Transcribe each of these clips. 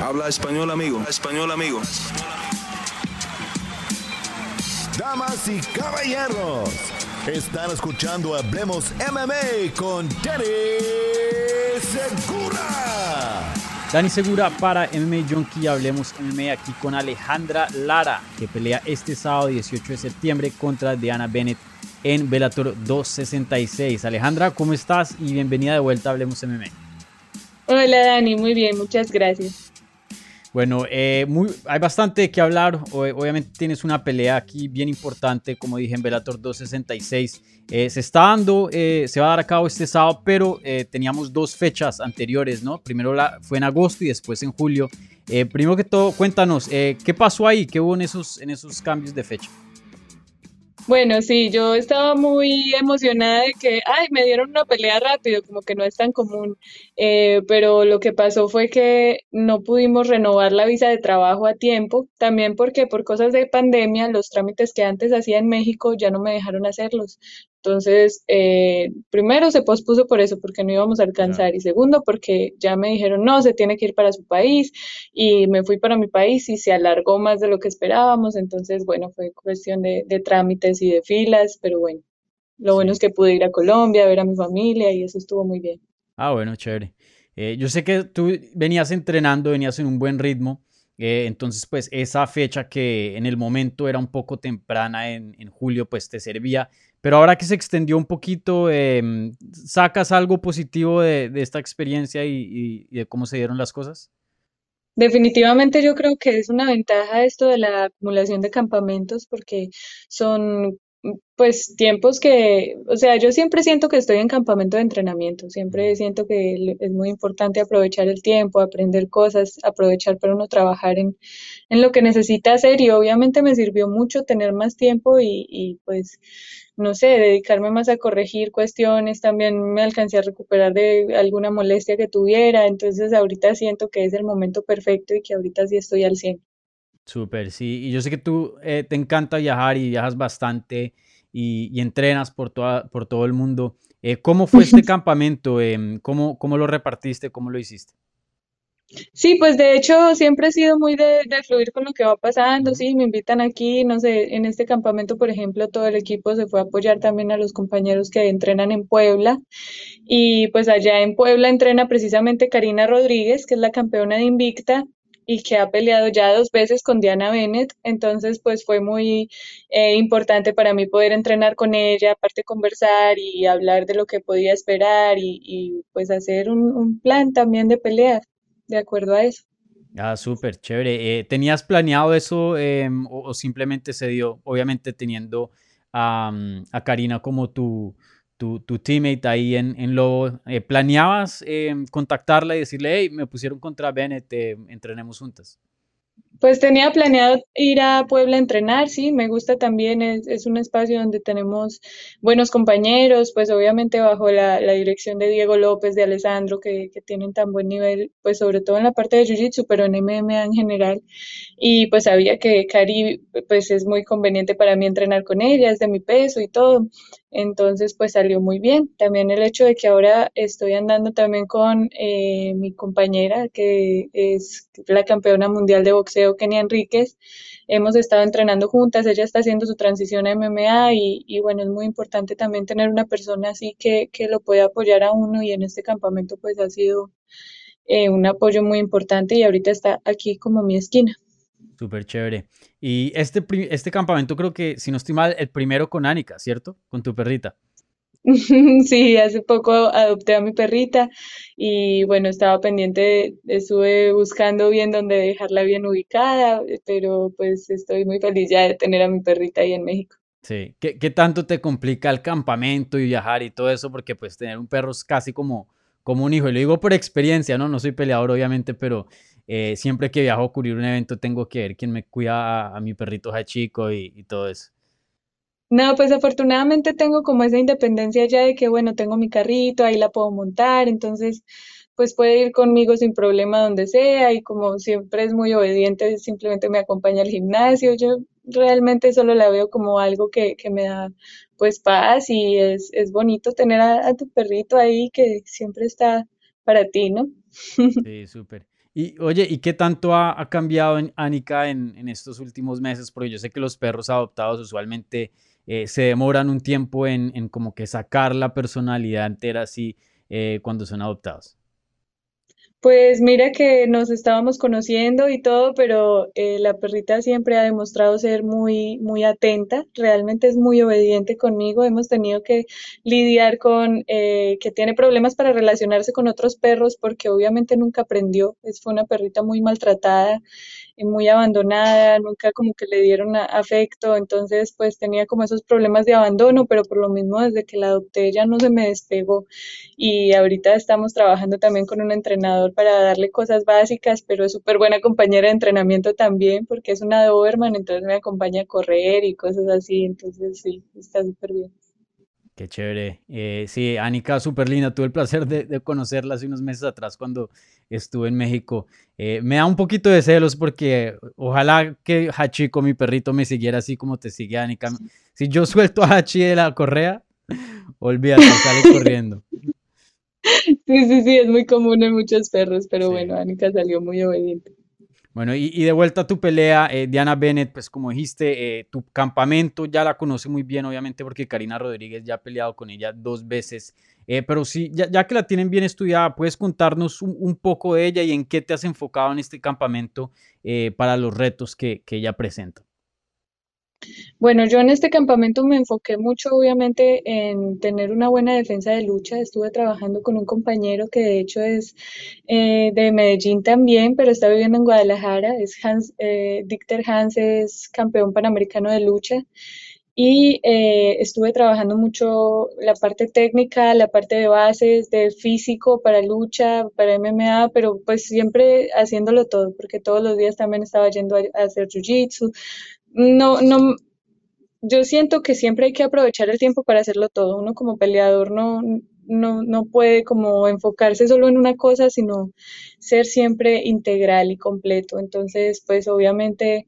Habla español, amigo. Español, amigo. Damas y caballeros, están escuchando Hablemos MMA con Danny Segura. Dani Segura para MMA Junkie, hablemos MMA aquí con Alejandra Lara, que pelea este sábado 18 de septiembre contra Diana Bennett en Bellator 266. Alejandra, ¿cómo estás? Y bienvenida de vuelta a Hablemos MMA. Hola Dani, muy bien, muchas gracias. Bueno, eh, hay bastante que hablar. obviamente tienes una pelea aquí bien importante, como dije, en Velator 266. Eh, se está dando, eh, se va a dar a cabo este sábado, pero teníamos dos fechas anteriores, ¿no? Primero la, fue en agosto y después en julio. primero que todo, cuéntanos, ¿qué pasó ahí? ¿Qué hubo en esos, en esos cambios de fecha? Bueno, sí, yo estaba muy emocionada de que, ay, me dieron una pelea rápido, como que no es tan común, eh, pero lo que pasó fue que no pudimos renovar la visa de trabajo a tiempo, también porque por cosas de pandemia los trámites que antes hacía en México ya no me dejaron hacerlos. Entonces, eh, primero se pospuso por eso, porque no íbamos a alcanzar, y segundo, porque ya me dijeron, no, se tiene que ir para su país, y me fui para mi país y se alargó más de lo que esperábamos, entonces, bueno, fue cuestión de, trámites y de filas, pero bueno, lo bueno es que pude ir a Colombia, a ver a mi familia, y eso estuvo muy bien. Ah, bueno, chévere. Eh, yo sé que tú venías entrenando, venías en un buen ritmo, eh, entonces, pues esa fecha que en el momento era un poco temprana en, en julio, pues te servía pero ahora que se extendió un poquito, em, ¿sacas algo positivo de, esta experiencia y, de cómo se dieron las cosas? Definitivamente yo creo que es una ventaja esto de la acumulación de campamentos porque son pues tiempos que, o sea, yo siempre siento que estoy en campamento de entrenamiento, siempre siento que es muy importante aprovechar el tiempo, aprender cosas, aprovechar para uno trabajar en, en lo que necesita hacer y obviamente me sirvió mucho tener más tiempo y, y pues no sé, dedicarme más a corregir cuestiones, también me alcancé a recuperar de alguna molestia que tuviera, entonces ahorita siento que es el momento perfecto y que ahorita sí estoy al 100. Súper, sí, y yo sé que tú eh, te encanta viajar y viajas bastante y, entrenas por, toda, por todo el mundo. Eh, ¿Cómo fue este campamento? Em, ¿cómo, ¿Cómo lo repartiste? ¿Cómo lo hiciste? Sí, pues de hecho siempre he sido muy de, fluir con lo que va pasando, sí, me invitan aquí, no sé, en este campamento, por ejemplo, todo el equipo se fue a apoyar también a los compañeros que entrenan en Puebla y pues allá en Puebla entrena precisamente Karina Rodríguez, que es la campeona de Invicta y que ha peleado ya dos veces con Diana Bennett, entonces pues fue muy eh, importante para mí poder entrenar con ella, aparte conversar y hablar de lo que podía esperar y, pues hacer un, un plan también de pelear de acuerdo a eso. Ah, súper, chévere. Eh, ¿Tenías planeado eso em, o, simplemente se dio, obviamente teniendo a, Karina como tu, tu, teammate ahí en, en Lobo? Eh, ¿Planeabas em, contactarla y decirle, hey, me pusieron contra Bennett, entrenemos juntas? Pues tenía planeado ir a Puebla a entrenar, sí, me gusta también, es, un espacio donde tenemos buenos compañeros, pues obviamente bajo la, dirección de Diego López, de Alessandro, que, que, tienen tan buen nivel, pues sobre todo en la parte de Jiu-Jitsu, pero en MMA en general. Y pues sabía que Cari, pues es muy conveniente para mí entrenar con ella, es de mi peso y todo. Entonces, pues salió muy bien. También el hecho de que ahora estoy andando también con eh, mi compañera, que es la campeona mundial de boxeo, Kenia Enríquez. Hemos estado entrenando juntas, ella está haciendo su transición a MMA y, bueno, es muy importante también tener una persona así que, que lo pueda apoyar a uno y en este campamento pues ha sido eh, un apoyo muy importante y ahorita está aquí como mi esquina. Súper chévere. Y este, este campamento creo que, si no estoy mal, el primero con Anika, ¿cierto? Con tu perrita. Sí, hace poco adopté a mi perrita y bueno, estaba pendiente, estuve buscando bien dónde dejarla bien ubicada, pero pues estoy muy feliz ya de tener a mi perrita ahí en México. Sí, ¿Qué, ¿Qué, tanto te complica el campamento y viajar y todo eso? Porque pues tener un perro es casi como, como un hijo, y lo digo por experiencia, ¿no? No soy peleador obviamente, pero eh, siempre que viajo a cubrir un evento tengo que ver quién me cuida a, mi perrito de chico y, todo eso. No, pues afortunadamente tengo como esa independencia ya de que, bueno, tengo mi carrito, ahí la puedo montar, entonces, pues puede ir conmigo sin problema donde sea y como siempre es muy obediente, simplemente me acompaña al gimnasio. Yo realmente solo la veo como algo que, que me da pues paz y es, es bonito tener a, tu perrito ahí que siempre está para ti, ¿no? Sí, súper. Y oye, ¿y qué tanto ha, ha cambiado en en, en, estos últimos meses? Porque yo sé que los perros adoptados usualmente eh, se demoran un tiempo en, en, como que sacar la personalidad entera así eh, cuando son adoptados. Pues mira que nos estábamos conociendo y todo, pero eh, la perrita siempre ha demostrado ser muy, muy atenta, realmente es muy obediente conmigo. Hemos tenido que lidiar con que tiene problemas para relacionarse con otros perros porque obviamente nunca aprendió. Es, fue una perrita muy maltratada muy abandonada, nunca como que le dieron afecto, entonces pues tenía como esos problemas de abandono, pero por lo mismo desde que la adopté ya no se me despegó y ahorita estamos trabajando también con un entrenador para darle cosas básicas, pero es súper buena compañera de entrenamiento también porque es una Doberman, entonces me acompaña a correr y cosas así, entonces sí, está súper bien. Qué chévere. Eh, sí, Anika, súper linda. Tuve el placer de, conocerla hace unos meses atrás cuando estuve en México. Eh, me da un poquito de celos porque ojalá que Hachiko, mi perrito, me siguiera así como te sigue Anika. Si yo suelto a Hachi de la correa, olvídate, sale corriendo. Sí, sí, sí, es muy común en muchos perros, pero bueno, Anika salió muy obediente. Bueno, y, de vuelta a tu pelea, eh, Diana Bennett, pues como dijiste, eh, tu campamento ya la conoce muy bien, obviamente, porque Karina Rodríguez ya ha peleado con ella dos veces. Eh, pero sí, ya, que la tienen bien estudiada, ¿puedes contarnos un, poco de ella y en qué te has enfocado en este campamento para los retos que, que ella presenta? Bueno, yo en este campamento me enfoqué mucho, obviamente, en tener una buena defensa de lucha. Estuve trabajando con un compañero que de hecho es eh, de Medellín también, pero está viviendo en Guadalajara. Es Hans, eh, Dieter Hans, es campeón panamericano de lucha. Y eh, estuve trabajando mucho la parte técnica, la parte de bases, de físico para lucha, para MMA, pero pues siempre haciéndolo todo, porque todos los días también estaba yendo a, a hacer jiu-jitsu, no, no, yo siento que siempre hay que aprovechar el tiempo para hacerlo todo. Uno como peleador no, no, no puede como enfocarse solo en una cosa, sino ser siempre integral y completo. Entonces, pues obviamente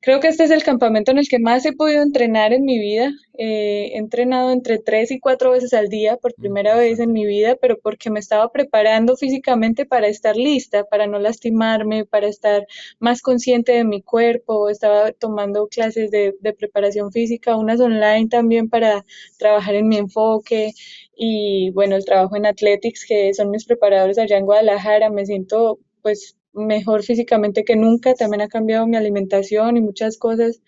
Creo que este es el campamento en el que más he podido entrenar en mi vida. Eh, he entrenado entre tres y cuatro veces al día por mm, primera vez en mi vida, pero porque me estaba preparando físicamente para estar lista, para no lastimarme, para estar más consciente de mi cuerpo. Estaba tomando clases de, de preparación física, unas online también para trabajar en mi enfoque y bueno, el trabajo en Athletics, que son mis preparadores allá en Guadalajara. Me siento pues mejor físicamente que nunca, también ha cambiado mi alimentación y muchas cosas.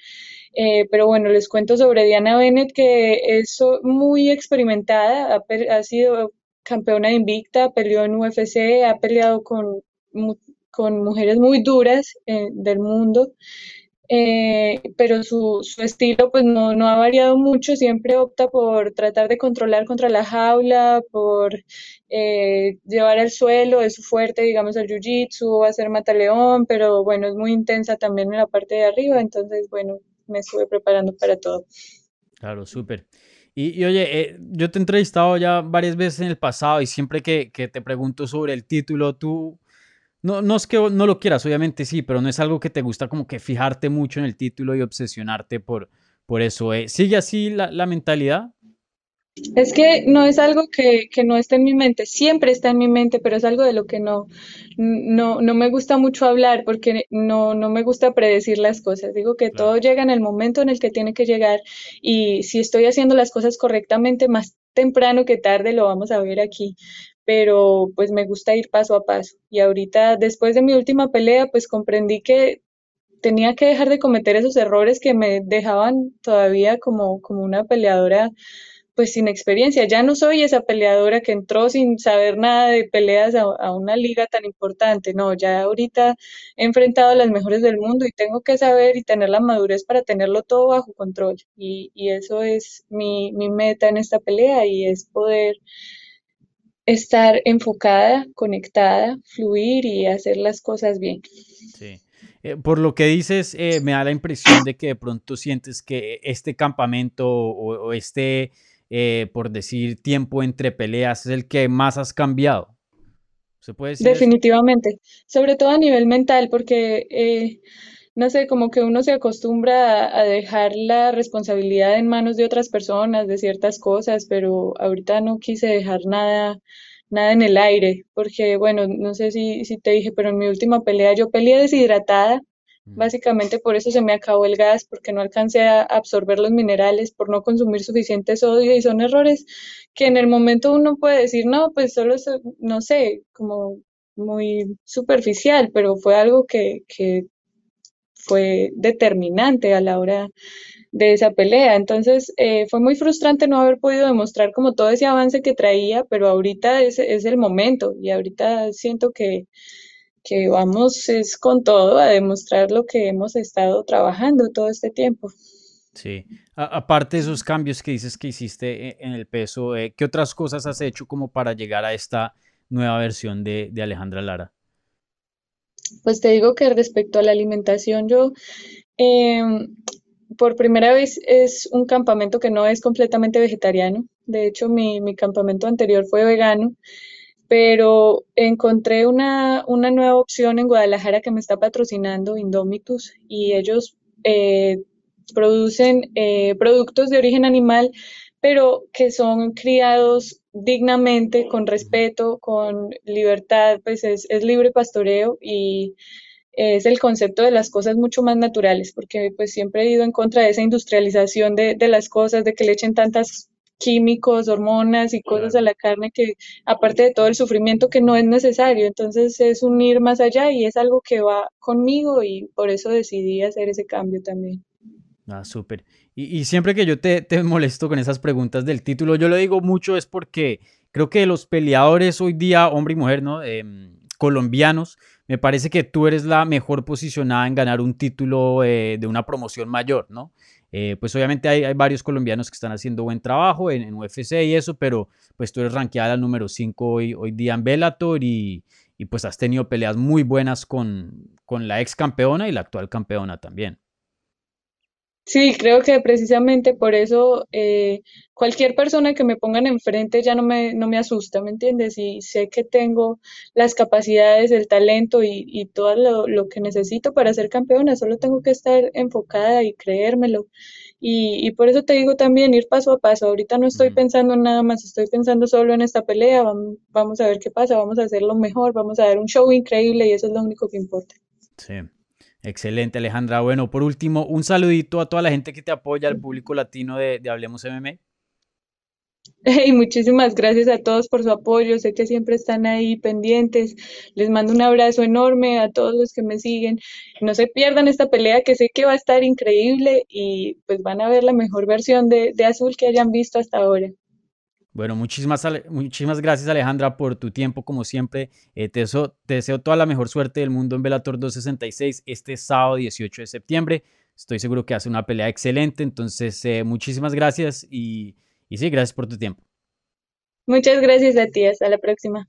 Eh, pero bueno, les cuento sobre Diana Bennett, que es muy experimentada, ha, sido campeona invicta, peleó en UFC, ha peleado con, con mujeres muy duras eh, del mundo. Eh, pero su, su, estilo pues no, no, ha variado mucho, siempre opta por tratar de controlar contra la jaula, por eh, llevar al suelo, es fuerte, digamos, el jiu-jitsu, hacer mataleón, pero bueno, es muy intensa también en la parte de arriba, entonces bueno, me estuve preparando para todo. Claro, súper. Y, oye, eh, yo te he entrevistado ya varias veces en el pasado y siempre que, que te pregunto sobre el título, tú no, no es que no lo quieras, obviamente sí, pero no es algo que te gusta como que fijarte mucho en el título y obsesionarte por, por eso. ¿eh? ¿Sigue así la, la, mentalidad? Es que no es algo que, que, no esté en mi mente, siempre está en mi mente, pero es algo de lo que no, no, no me gusta mucho hablar porque no, no me gusta predecir las cosas. Digo que todo llega en el momento en el que tiene que llegar y si estoy haciendo las cosas correctamente, más temprano que tarde lo vamos a ver aquí pero pues me gusta ir paso a paso. Y ahorita, después de mi última pelea, pues comprendí que tenía que dejar de cometer esos errores que me dejaban todavía como, como una peleadora pues sin experiencia. Ya no soy esa peleadora que entró sin saber nada de peleas a, una liga tan importante. No, ya ahorita he enfrentado a las mejores del mundo y tengo que saber y tener la madurez para tenerlo todo bajo control. Y, y eso es mi, mi meta en esta pelea y es poder estar enfocada, conectada, fluir y hacer las cosas bien. Sí. Eh, por lo que dices, eh, me da la impresión de que de pronto sientes que este campamento o, este, eh, por decir, tiempo entre peleas es el que más has cambiado. ¿Se puede decir? Definitivamente, sobre todo a nivel mental, porque no sé, como que uno se acostumbra a, dejar la responsabilidad en manos de otras personas, de ciertas cosas, pero ahorita no quise dejar nada, nada en el aire, porque bueno, no sé si, si te dije, pero en mi última pelea yo peleé deshidratada, básicamente por eso se me acabó el gas, porque no alcancé a absorber los minerales, por no consumir suficiente sodio y son errores que en el momento uno puede decir, no, pues solo, no sé, como muy superficial, pero fue algo que, que fue determinante a la hora de esa pelea. Entonces, eh, fue muy frustrante no haber podido demostrar como todo ese avance que traía, pero ahorita es, es el momento y ahorita siento que, que vamos es con todo a demostrar lo que hemos estado trabajando todo este tiempo. Sí, aparte de esos cambios que dices que hiciste e, en el peso, eh, ¿qué otras cosas has hecho como para llegar a esta nueva versión de, de Alejandra Lara? Pues te digo que respecto a la alimentación, yo eh, por primera vez es un campamento que no es completamente vegetariano. De hecho, mi, campamento anterior fue vegano, pero encontré una, nueva opción en Guadalajara que me está patrocinando, Indomitus, y ellos eh, producen eh, productos de origen animal, pero que son criados dignamente, con respeto, con libertad, pues es, es libre pastoreo y es el concepto de las cosas mucho más naturales, porque pues siempre he ido en contra de esa industrialización de, de las cosas, de que le echen tantas químicos, hormonas y cosas a la carne que aparte de todo el sufrimiento que no es necesario, entonces es un ir más allá y es algo que va conmigo y por eso decidí hacer ese cambio también. Ah, súper. Y, y, siempre que yo te, te, molesto con esas preguntas del título, yo lo digo mucho es porque creo que los peleadores hoy día, hombre y mujer, ¿no? Eh, colombianos, me parece que tú eres la mejor posicionada en ganar un título eh, de una promoción mayor, ¿no? Eh, pues obviamente hay, varios colombianos que están haciendo buen trabajo en, UFC y eso, pero pues tú eres rankeada al número 5 hoy, hoy día en Bellator y, y, pues has tenido peleas muy buenas con, con la ex campeona y la actual campeona también. Sí, creo que precisamente por eso eh, cualquier persona que me pongan enfrente ya no me, no me asusta, ¿me entiendes? Y sé que tengo las capacidades, el talento y, y todo lo, lo, que necesito para ser campeona, solo tengo que estar enfocada y creérmelo. Y, y por eso te digo también ir paso a paso. Ahorita no estoy pensando en nada más, estoy pensando solo en esta pelea, vamos, vamos a ver qué pasa, vamos a hacerlo mejor, vamos a dar un show increíble y eso es lo único que importa. Sí. Excelente, Alejandra. Bueno, por último, un saludito a toda la gente que te apoya, al público latino de, Hablemos MMA. Hey, muchísimas gracias a todos por su apoyo. Sé que siempre están ahí pendientes. Les mando un abrazo enorme a todos los que me siguen. No se pierdan esta pelea que sé que va a estar increíble y pues van a ver la mejor versión de, de Azul que hayan visto hasta ahora. Bueno, muchísimas, muchísimas gracias Alejandra por tu tiempo, como siempre. Eh, te, deseo, toda la mejor suerte del mundo en Velator 266 este sábado 18 de septiembre. Estoy seguro que hace una pelea excelente, entonces eh, muchísimas gracias y, y sí, gracias por tu tiempo. Muchas gracias a ti, hasta la próxima.